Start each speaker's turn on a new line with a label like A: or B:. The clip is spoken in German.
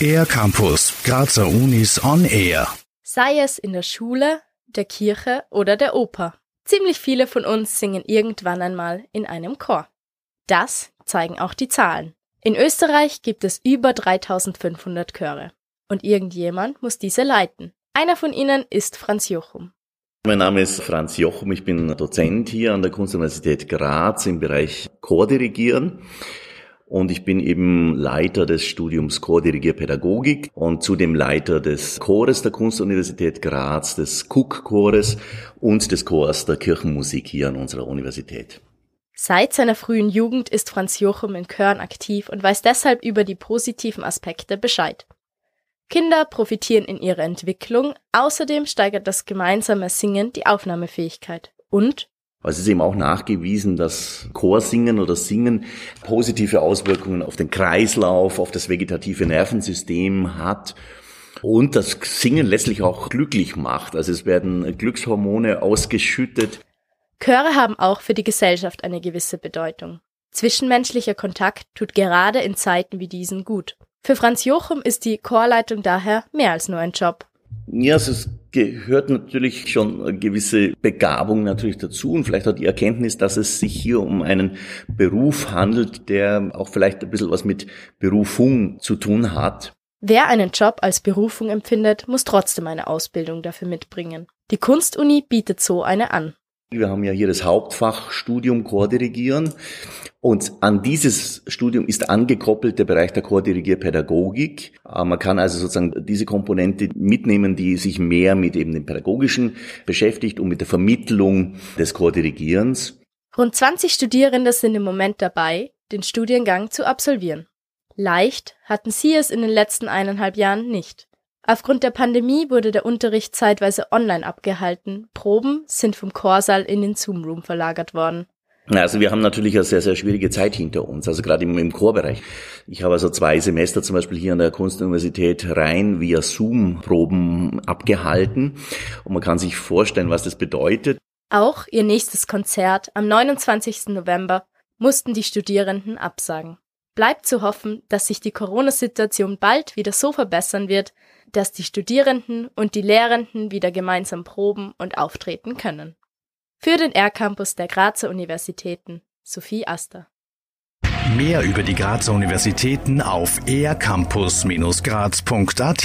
A: Air Campus, Grazer Unis on Air.
B: Sei es in der Schule, der Kirche oder der Oper. Ziemlich viele von uns singen irgendwann einmal in einem Chor. Das zeigen auch die Zahlen. In Österreich gibt es über 3500 Chöre. Und irgendjemand muss diese leiten. Einer von ihnen ist Franz Jochum.
C: Mein Name ist Franz Jochum, ich bin Dozent hier an der Kunstuniversität Graz im Bereich Chordirigieren. Und ich bin eben Leiter des Studiums Chordirigierpädagogik und zudem Leiter des Chores der Kunstuniversität Graz, des Cook-Chores und des Chors der Kirchenmusik hier an unserer Universität.
B: Seit seiner frühen Jugend ist Franz Jochum in Chören aktiv und weiß deshalb über die positiven Aspekte Bescheid. Kinder profitieren in ihrer Entwicklung, außerdem steigert das gemeinsame Singen die Aufnahmefähigkeit und
C: also es ist eben auch nachgewiesen, dass Chorsingen oder Singen positive Auswirkungen auf den Kreislauf, auf das vegetative Nervensystem hat und das Singen letztlich auch glücklich macht. Also es werden Glückshormone ausgeschüttet.
B: Chöre haben auch für die Gesellschaft eine gewisse Bedeutung. Zwischenmenschlicher Kontakt tut gerade in Zeiten wie diesen gut. Für Franz Jochum ist die Chorleitung daher mehr als nur ein Job.
C: Ja, es gehört natürlich schon gewisse Begabung natürlich dazu und vielleicht auch die Erkenntnis, dass es sich hier um einen Beruf handelt, der auch vielleicht ein bisschen was mit Berufung zu tun hat.
B: Wer einen Job als Berufung empfindet, muss trotzdem eine Ausbildung dafür mitbringen. Die Kunstuni bietet so eine an.
C: Wir haben ja hier das Hauptfach Studium Chordirigieren und an dieses Studium ist angekoppelt der Bereich der Chordirigierpädagogik. Äh, man kann also sozusagen diese Komponente mitnehmen, die sich mehr mit eben dem Pädagogischen beschäftigt und mit der Vermittlung des Chordirigierens.
B: Rund 20 Studierende sind im Moment dabei, den Studiengang zu absolvieren. Leicht hatten sie es in den letzten eineinhalb Jahren nicht. Aufgrund der Pandemie wurde der Unterricht zeitweise online abgehalten. Proben sind vom Chorsaal in den Zoom Room verlagert worden.
C: Also wir haben natürlich eine sehr, sehr schwierige Zeit hinter uns, also gerade im, im Chorbereich. Ich habe also zwei Semester zum Beispiel hier an der Kunstuniversität rein via Zoom-Proben abgehalten und man kann sich vorstellen, was das bedeutet.
B: Auch ihr nächstes Konzert am 29. November mussten die Studierenden absagen. Bleibt zu hoffen, dass sich die Corona-Situation bald wieder so verbessern wird, dass die Studierenden und die Lehrenden wieder gemeinsam proben und auftreten können. Für den R-Campus der Grazer Universitäten, Sophie Aster.
A: Mehr über die Grazer Universitäten auf ercampus-graz.at